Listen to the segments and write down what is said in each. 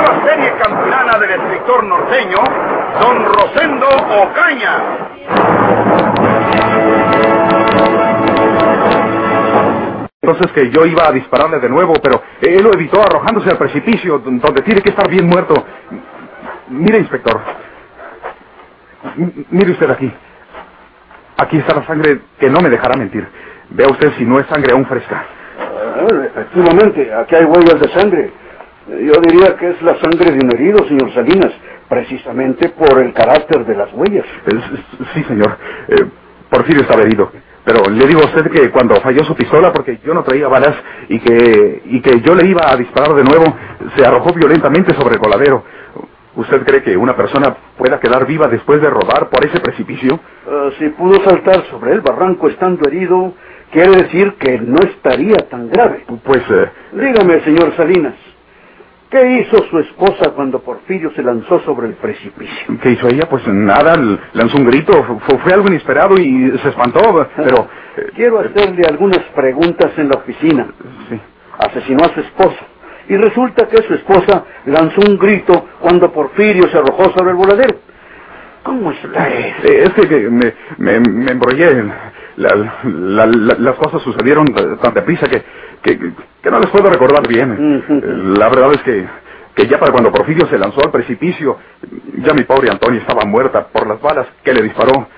nueva serie campilana del escritor norteño, Don Rosendo Ocaña. Entonces que yo iba a dispararle de nuevo, pero él lo evitó arrojándose al precipicio, donde tiene que estar bien muerto. Mire, inspector. M- mire usted aquí. Aquí está la sangre que no me dejará mentir. Vea usted si no es sangre aún fresca. Ah, efectivamente, aquí hay huellas de sangre. Eh, Yo diría que es la sangre de un herido, señor Salinas, precisamente por el carácter de las huellas. Eh, Sí, señor. Eh, Porfirio estaba herido. Pero le digo a usted que cuando falló su pistola, porque yo no traía balas y que, y que yo le iba a disparar de nuevo, se arrojó violentamente sobre el coladero. ¿Usted cree que una persona pueda quedar viva después de rodar por ese precipicio? Ah, si pudo saltar sobre el barranco estando herido, quiere decir que no estaría tan grave. Pues, eh, Dígame, señor Salinas, ¿qué hizo su esposa cuando Porfirio se lanzó sobre el precipicio? ¿qué hizo ella? Pues nada, lanzó un grito, fue, fue algo inesperado y se espantó, pero... eh, Quiero hacerle algunas preguntas en la oficina. sí. Asesinó a su esposa. Y resulta que su esposa lanzó un grito cuando Porfirio se arrojó sobre el voladero. ¿Cómo está eso? Eh, Es que, me, me, me embrollé. La- la- la- las cosas sucedieron tan deprisa que, que, que no les puedo recordar bien. La verdad es que, que ya para cuando Porfirio se lanzó al precipicio, ya mi pobre Antonia estaba muerta por las balas que le disparó.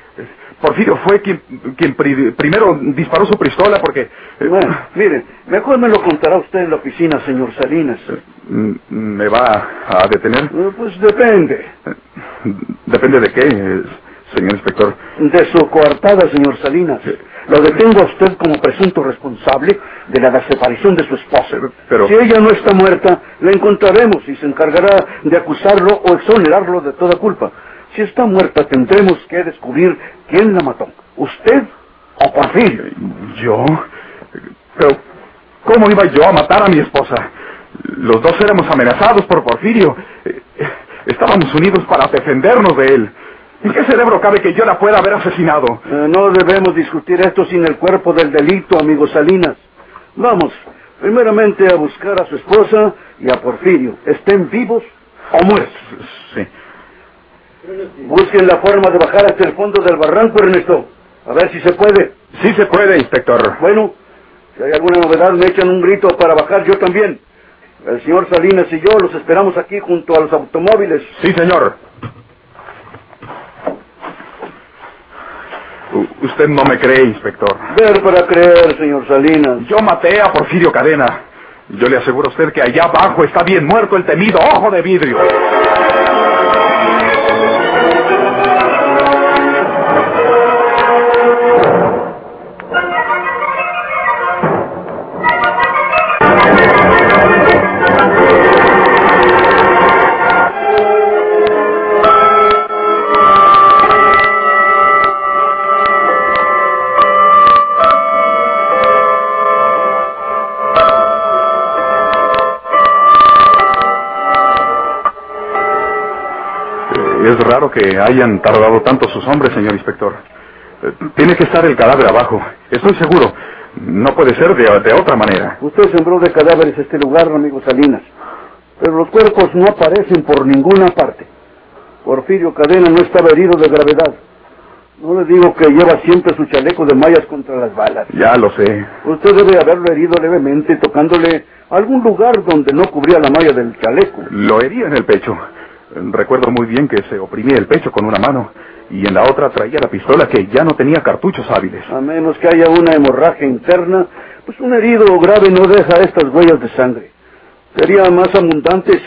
Porfirio fue quien, quien pri- primero disparó su pistola porque... eh, Bueno, mire, mejor me lo contará usted en la oficina, señor Salinas. mm, ¿Me va a detener? Eh, Pues depende. Depende de qué, eh, señor inspector. De su coartada, señor Salinas. Lo detengo a usted como presunto responsable de la desaparición de su esposa. Pero- Si ella no está muerta, la encontraremos y se encargará de acusarlo o exonerarlo de toda culpa. Si está muerta, tendremos que descubrir quién la mató. ¿Usted o Porfirio? ¿Yo? Pero, ¿cómo iba yo a matar a mi esposa? Los dos éramos amenazados por Porfirio. Eh, Estábamos unidos para defendernos de él. ¿En qué cerebro cabe que yo la pueda haber asesinado? Eh, no debemos discutir esto sin el cuerpo del delito, amigo Salinas. Vamos, primeramente a buscar a su esposa y a Porfirio. Estén vivos o muertos. Sí. Busquen la forma de bajar hasta el fondo del barranco, Ernesto. A ver si se puede. Sí se puede, inspector. Bueno, si hay alguna novedad, me echan un grito para bajar yo también. El señor Salinas y yo los esperamos aquí junto a los automóviles. Sí, señor. U- usted no me cree, inspector. Ver para creer, señor Salinas. Yo maté a Porfirio Cadena. Yo le aseguro a usted que allá abajo está bien muerto el temido ojo de vidrio. Raro que hayan tardado tanto sus hombres, señor inspector. Eh, Tiene que estar el cadáver abajo. Estoy seguro. No puede ser de, de otra manera. Usted sembró de cadáveres este lugar, amigo Salinas. Pero los cuerpos no aparecen por ninguna parte. Porfirio Cadena no estaba herido de gravedad. No le digo que lleva siempre su chaleco de mallas contra las balas. Ya lo sé. Usted debe haberlo herido levemente tocándole algún lugar donde no cubría la malla del chaleco. Lo hería en el pecho. Recuerdo muy bien que se oprimía el pecho con una mano y en la otra traía la pistola que ya no tenía cartuchos hábiles. A menos que haya una hemorragia interna, pues un herido grave no deja estas huellas de sangre. Serían más abundantes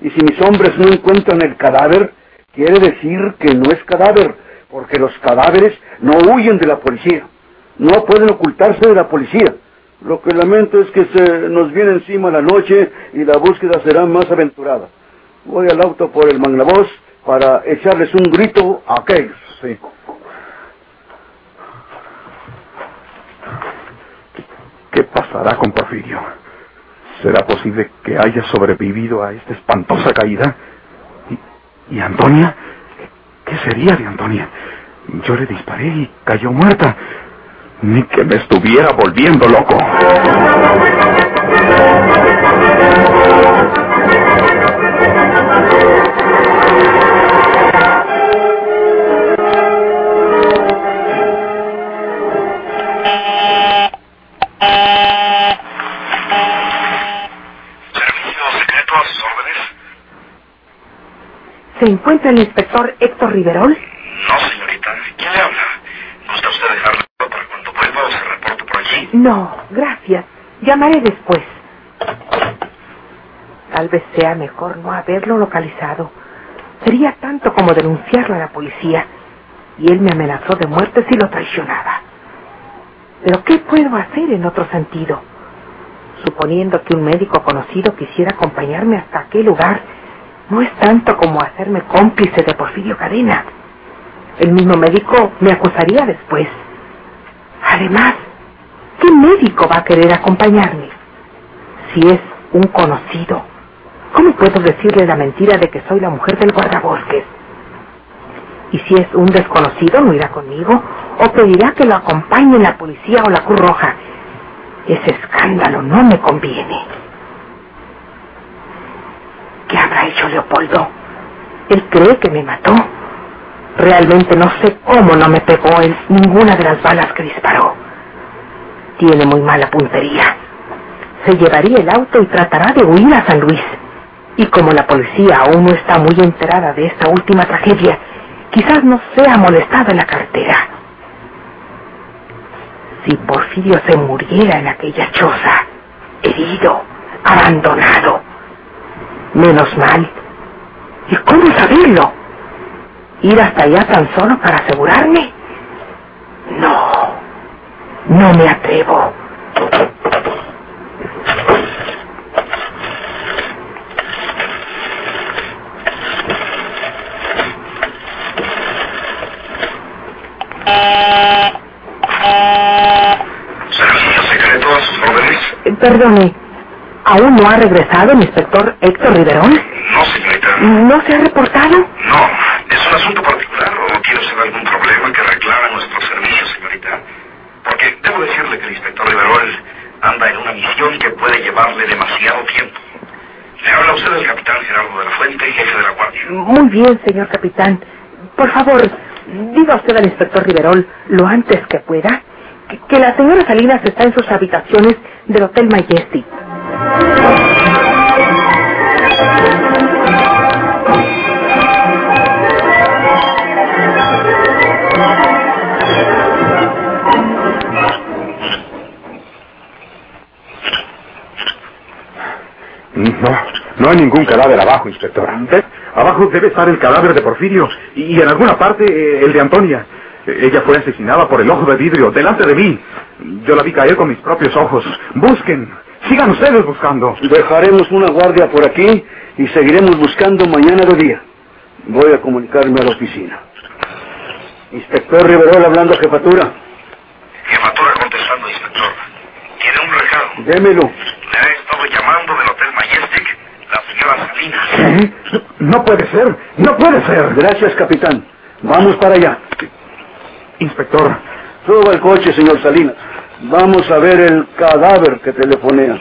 y si mis hombres no encuentran el cadáver, quiere decir que no es cadáver, porque los cadáveres no huyen de la policía. No pueden ocultarse de la policía. Lo que lamento es que se nos viene encima la noche y la búsqueda será más aventurada. Voy al auto por el Magnavoz para echarles un grito a aquellos. Sí. ¿Qué pasará con Porfirio? ¿Será posible que haya sobrevivido a esta espantosa caída? ¿Y, y Antonia? ¿Qué sería de Antonia? Yo le disparé y cayó muerta. Ni que me estuviera volviendo loco. ¿Se encuentra el inspector Héctor Riverol? No, señorita. ¿Quién le habla? ¿Gusta usted dejarlo para cuando vuelva o se reporte por allí? No, gracias. Llamaré después. Tal vez sea mejor no haberlo localizado. Sería tanto como denunciarlo a la policía. Y él me amenazó de muerte si lo traicionaba. Pero ¿qué puedo hacer en otro sentido? Suponiendo que un médico conocido quisiera acompañarme hasta aquel lugar, no es tanto como hacerme cómplice de Porfirio Cadena. El mismo médico me acusaría después. Además, ¿qué médico va a querer acompañarme? Si es un conocido, ¿cómo puedo decirle la mentira de que soy la mujer del guardabosques? Y si es un desconocido, no irá conmigo o pedirá que lo acompañe la policía o la Cruz Roja. Ese escándalo no me conviene. ¿Qué habrá hecho Leopoldo? Él cree que me mató. Realmente no sé cómo no me pegó en ninguna de las balas que disparó. Tiene muy mala puntería. Se llevaría el auto y tratará de huir a San Luis. Y como la policía aún no está muy enterada de esta última tragedia, quizás no sea molestado en la cartera. Si Porfirio se muriera en aquella choza, herido, abandonado, menos mal. ¿Y cómo saberlo? ¿Ir hasta allá tan solo para asegurarme? No, no me atrevo. ¿Servicio secreto a sus órdenes? Perdone, ¿aún no ha regresado el inspector Héctor Riverón? No, señorita. ¿No se ha reportado? No. ¿Es un asunto particular o tiene usted algún problema que reclama nuestro servicio, señorita? Porque debo decirle que el inspector Riverol anda en una misión que puede llevarle demasiado tiempo. Le habla usted del capitán Gerardo de la Fuente, jefe de la guardia. Muy bien, señor capitán. Por favor, diga usted al inspector Riverol lo antes que pueda que, que la señora Salinas está en sus habitaciones del Hotel Majestic. No, hay ningún cadáver abajo, inspector. ¿Ves? Abajo debe estar el cadáver de Porfirio y en alguna parte eh, el de Antonia. Eh, Ella fue asesinada por el ojo de vidrio delante de mí. Yo la vi caer con mis propios ojos. Busquen. Sigan ustedes buscando. Dejaremos una guardia por aquí y seguiremos buscando mañana de día. Voy a comunicarme a la oficina. Inspector Riverol hablando a jefatura. Jefatura contestando, inspector. Tiene un recado. Démelo. Le ha estado llamando del Hotel Majestic la señora Salinas. ¿Qué? No puede ser. No puede ser. Gracias, capitán. Vamos para allá. Inspector, Suba el coche, señor Salinas. Vamos a ver el cadáver que telefonea.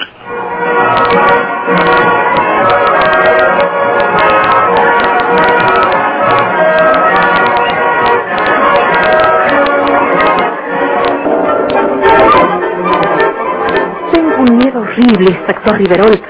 Tengo un miedo horrible, inspector Riverol.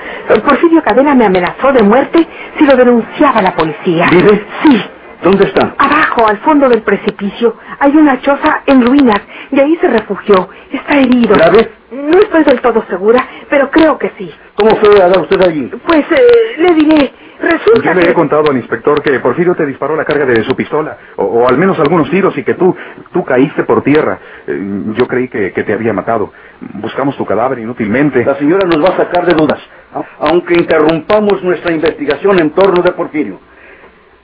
Cadena me amenazó de muerte si lo denunciaba la policía. ¿Vive? Sí. ¿Dónde está? Abajo, al fondo del precipicio, hay una choza en ruinas y ahí se refugió. Está herido. ¿Grave? No estoy del todo segura, pero creo que sí. ¿Cómo fue a dar usted allí? Pues eh, le diré, resulta yo le que... he contado al inspector que Porfirio te disparó la carga de su pistola, o, o al menos algunos tiros, y que tú, tú caíste por tierra. Eh, yo creí que, que te había matado. Buscamos tu cadáver inútilmente. La señora nos va a sacar de dudas, a- aunque interrumpamos nuestra investigación en torno de Porfirio.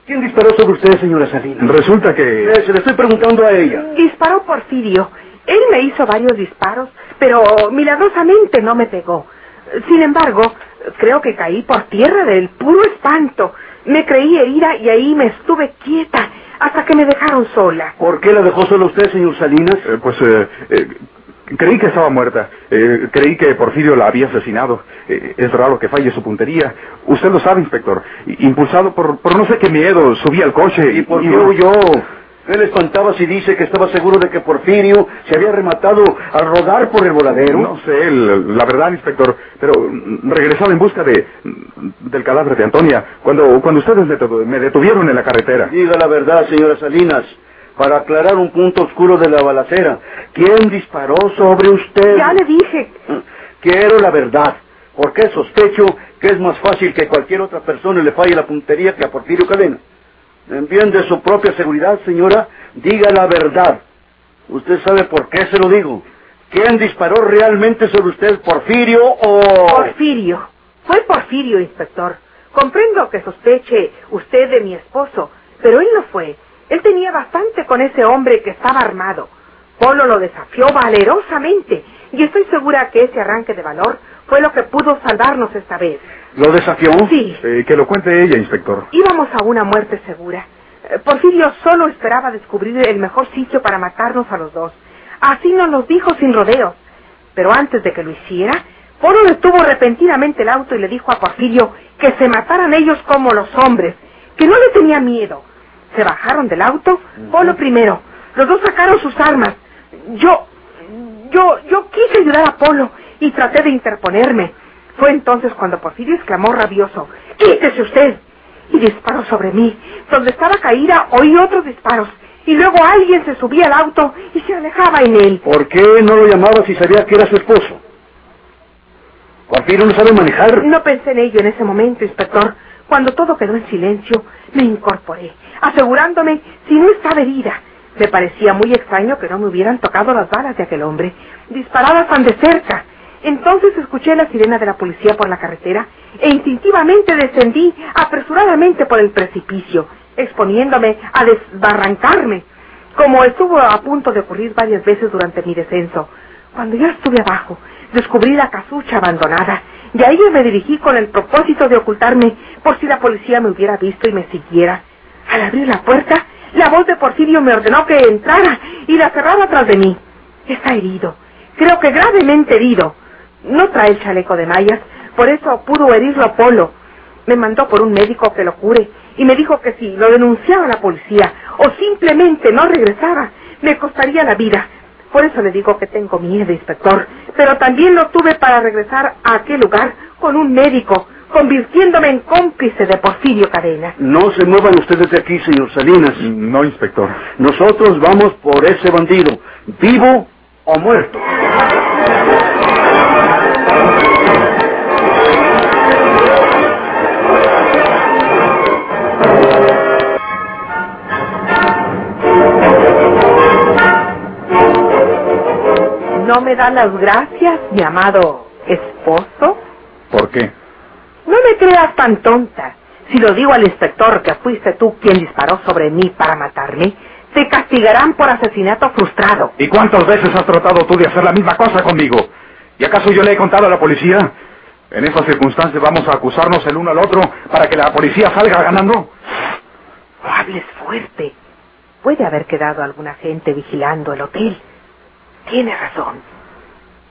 ¿Quién disparó sobre usted, señora Salinas? Resulta que... Eh, se le estoy preguntando a ella. Disparó Porfirio. Él me hizo varios disparos, pero milagrosamente no me pegó. Sin embargo, creo que caí por tierra del puro espanto. Me creí herida y ahí me estuve quieta hasta que me dejaron sola. ¿Por qué la dejó sola usted, señor Salinas? Eh, pues eh, eh, creí que estaba muerta. Eh, creí que Porfirio la había asesinado. Eh, es raro que falle su puntería. Usted lo sabe, inspector. Impulsado por, por no sé qué miedo, subí al coche ¿Y por qué huyó? Él espantaba si dice que estaba seguro de que Porfirio se había rematado al rodar por el voladero. No sé, la verdad, inspector, pero regresaba en busca de del cadáver de Antonia cuando cuando ustedes me detuvieron en la carretera. Diga la verdad, señora Salinas, para aclarar un punto oscuro de la balacera. ¿Quién disparó sobre usted? Ya le dije. Quiero la verdad, porque sospecho que es más fácil que cualquier otra persona le falle la puntería que a Porfirio Cadena. En bien de su propia seguridad, señora, diga la verdad. Usted sabe por qué se lo digo. ¿Quién disparó realmente sobre usted, Porfirio o...? Porfirio. Fue Porfirio, inspector. Comprendo que sospeche usted de mi esposo, pero él no fue. Él tenía bastante con ese hombre que estaba armado. Polo lo desafió valerosamente y estoy segura que ese arranque de valor fue lo que pudo salvarnos esta vez. ¿Lo desafió? Sí, Eh, que lo cuente ella, inspector. íbamos a una muerte segura. Eh, Porfirio solo esperaba descubrir el mejor sitio para matarnos a los dos. Así nos lo dijo sin rodeos. Pero antes de que lo hiciera, Polo detuvo repentinamente el auto y le dijo a Porfirio que se mataran ellos como los hombres, que no le tenía miedo. Se bajaron del auto, Polo primero. Los dos sacaron sus armas. Yo, yo, yo quise ayudar a Polo y traté de interponerme. Fue entonces cuando Porfirio exclamó rabioso, ¡Quítese usted! Y disparó sobre mí. Donde estaba caída oí otros disparos. Y luego alguien se subía al auto y se alejaba en él. ¿Por qué no lo llamaba si sabía que era su esposo? ¿Porfirio no sabe manejar? No pensé en ello en ese momento, inspector. Cuando todo quedó en silencio, me incorporé, asegurándome si no estaba herida. Me parecía muy extraño que no me hubieran tocado las balas de aquel hombre, disparadas tan de cerca. Entonces escuché la sirena de la policía por la carretera e instintivamente descendí apresuradamente por el precipicio, exponiéndome a desbarrancarme, como estuvo a punto de ocurrir varias veces durante mi descenso. Cuando ya estuve abajo, descubrí la casucha abandonada y a ella me dirigí con el propósito de ocultarme por si la policía me hubiera visto y me siguiera. Al abrir la puerta, la voz de Porfirio me ordenó que entrara y la cerrara tras de mí. Está herido, creo que gravemente herido. No trae el chaleco de mallas, por eso pudo herirlo Polo. Me mandó por un médico que lo cure y me dijo que si lo denunciaba la policía o simplemente no regresaba, me costaría la vida. Por eso le digo que tengo miedo, inspector, pero también lo tuve para regresar a aquel lugar con un médico, convirtiéndome en cómplice de Porfirio Cadena. No se muevan ustedes de aquí, señor Salinas. No, inspector. Nosotros vamos por ese bandido, vivo o muerto. ¿No me dan las gracias, mi amado esposo? ¿Por qué? No me creas tan tonta. Si lo digo al inspector que fuiste tú quien disparó sobre mí para matarme, te castigarán por asesinato frustrado. ¿Y cuántas veces has tratado tú de hacer la misma cosa conmigo? ¿Y acaso yo le he contado a la policía? En esas circunstancias vamos a acusarnos el uno al otro para que la policía salga ganando. No hables fuerte. Puede haber quedado alguna gente vigilando el hotel. Tienes razón.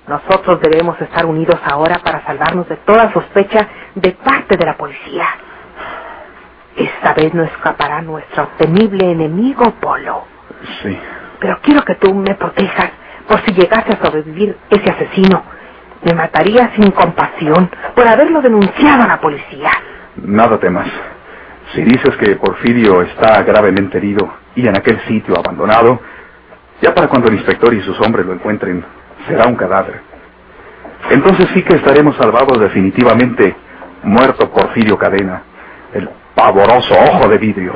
Nosotros debemos estar unidos ahora para salvarnos de toda sospecha de parte de la policía. Esta vez no escapará nuestro temible enemigo Polo. Sí. Pero quiero que tú me protejas por si llegase a sobrevivir ese asesino. Me mataría sin compasión por haberlo denunciado a la policía. Nada temas. Si dices que Porfirio está gravemente herido y en aquel sitio abandonado, ya para cuando el inspector y sus hombres lo encuentren, será un cadáver. Entonces sí que estaremos salvados definitivamente, muerto Porfirio Cadena, el pavoroso ojo de vidrio.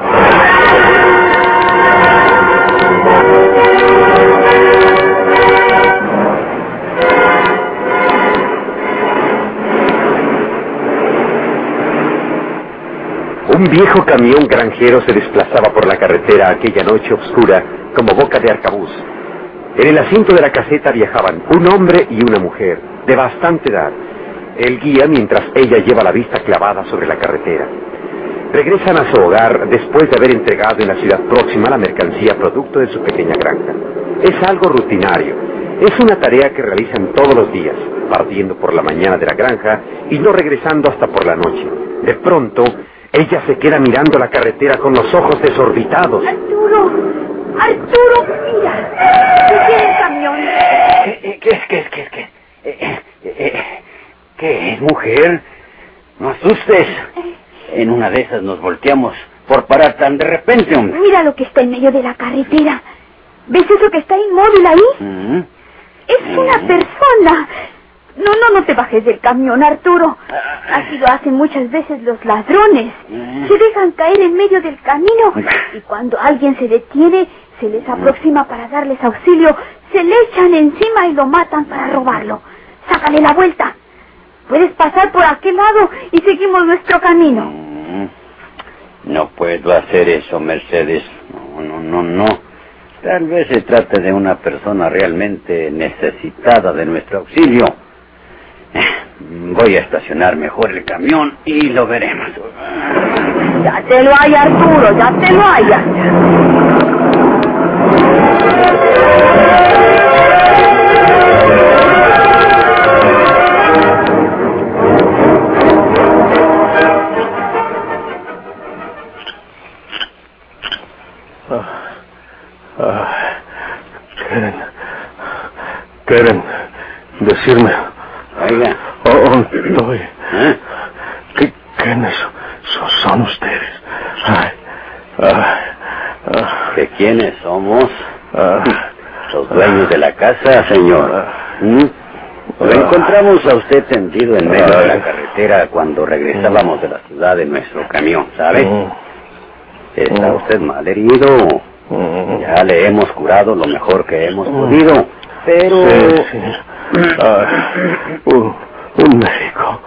Un viejo camión granjero se desplazaba por la carretera aquella noche oscura como boca de arcabuz. En el asiento de la caseta viajaban un hombre y una mujer, de bastante edad. El guía mientras ella lleva la vista clavada sobre la carretera. Regresan a su hogar después de haber entregado en la ciudad próxima la mercancía producto de su pequeña granja. Es algo rutinario. Es una tarea que realizan todos los días, partiendo por la mañana de la granja y no regresando hasta por la noche. De pronto, ella se queda mirando la carretera con los ojos desorbitados. Arturo, Arturo, mira, ¿qué es el camión? ¿Qué, qué es, qué es, qué es, qué es? Eh, eh, eh, ¿Qué es, mujer? No asustes. En una de esas nos volteamos por parar tan de repente, hombre. Mira lo que está en medio de la carretera. ¿Ves eso que está inmóvil ahí? Mm. Es una persona. No, no, no te bajes del camión, Arturo. Así lo hacen muchas veces los ladrones. Se dejan caer en medio del camino y cuando alguien se detiene, se les aproxima para darles auxilio, se le echan encima y lo matan para robarlo. Sácale la vuelta. Puedes pasar por aquel lado y seguimos nuestro camino. Mm. No puedo hacer eso, Mercedes. No, no, no, no. Tal vez se trate de una persona realmente necesitada de nuestro auxilio. Voy a estacionar mejor el camión y lo veremos. Ya te lo hay, Arturo, ya te lo hay. Quieren, quieren decirme, Oiga, oh, estoy, ¿eh? ¿qué, quiénes son, son ustedes? Ay, ay, ah, ¿que quiénes somos? ah, Los dueños de la casa, señor. ¿Mm? Lo encontramos a usted tendido en medio de la carretera cuando regresábamos de la ciudad en nuestro camión, ¿sabe? mm, ¿Está usted mal herido? mm. Ya le hemos curado lo mejor que hemos podido. Pero... Sí, sí. Ay, un, un médico,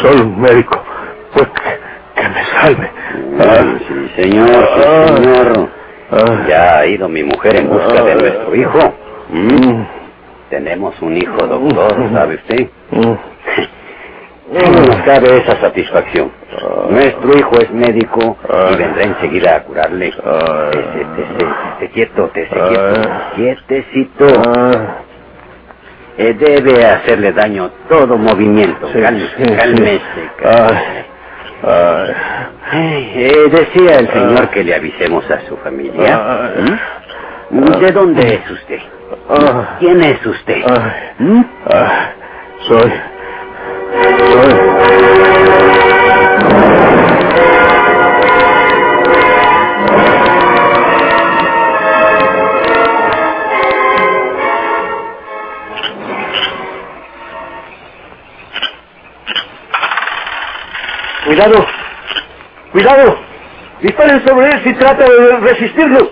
solo un médico, pues que, que me salve. Ah, sí, señor, sí, señor. Ah, Ya ha ido mi mujer en busca de Ah. nuestro hijo. ¿Mm? mm, Tenemos un hijo, doctor, ¿sabe usted? mm. No nos cabe esa satisfacción. Nuestro hijo es médico y Ah. vendrá enseguida a curarle. Ah. Tese, tese, tese quieto, tese Ah. quieto. Quietecito. Ah, Eh, debe hacerle daño todo movimiento. sí, cálmese, sí, sí. cálmese. Ay, ay, eh, decía el señor que le avisemos a su familia. Ay. ¿Mm? ¿De dónde es usted? Ah. ¿Quién es usted? ¿Mm? soy, soy, Cuidado, cuidado. Disparen sobre él si trata de resistirlos.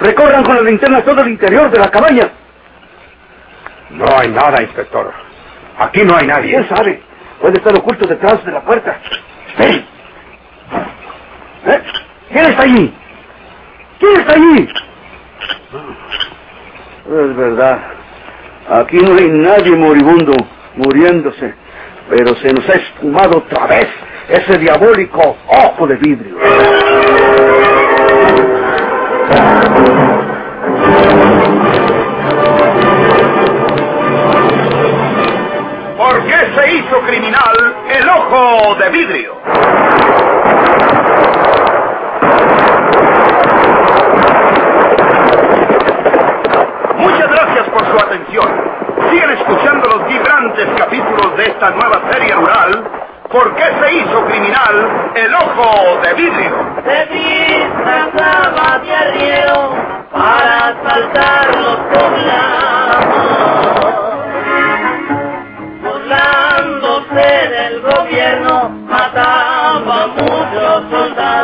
Recorran con las linternas todo el interior de la cabaña. No hay nada, inspector. Aquí no hay nadie. ¿Quién sabe? Puede estar oculto detrás de la puerta. ¡Esperen! ¿Eh? ¿Quién está allí? ¿Quién está allí? Es verdad. Aquí no hay nadie moribundo, muriéndose. Pero se nos ha esfumado otra vez ese diabólico ojo de vidrio. ¿Por qué se hizo criminal el ojo de vidrio? Muchas gracias por su atención. Sigan escuchando los vibrantes capítulos de esta nueva. ¿Por qué se hizo criminal el ojo de vidrio? Se disfrazaba de arriero para asaltar los poblados. Burlándose del gobierno, mataba a muchos soldados,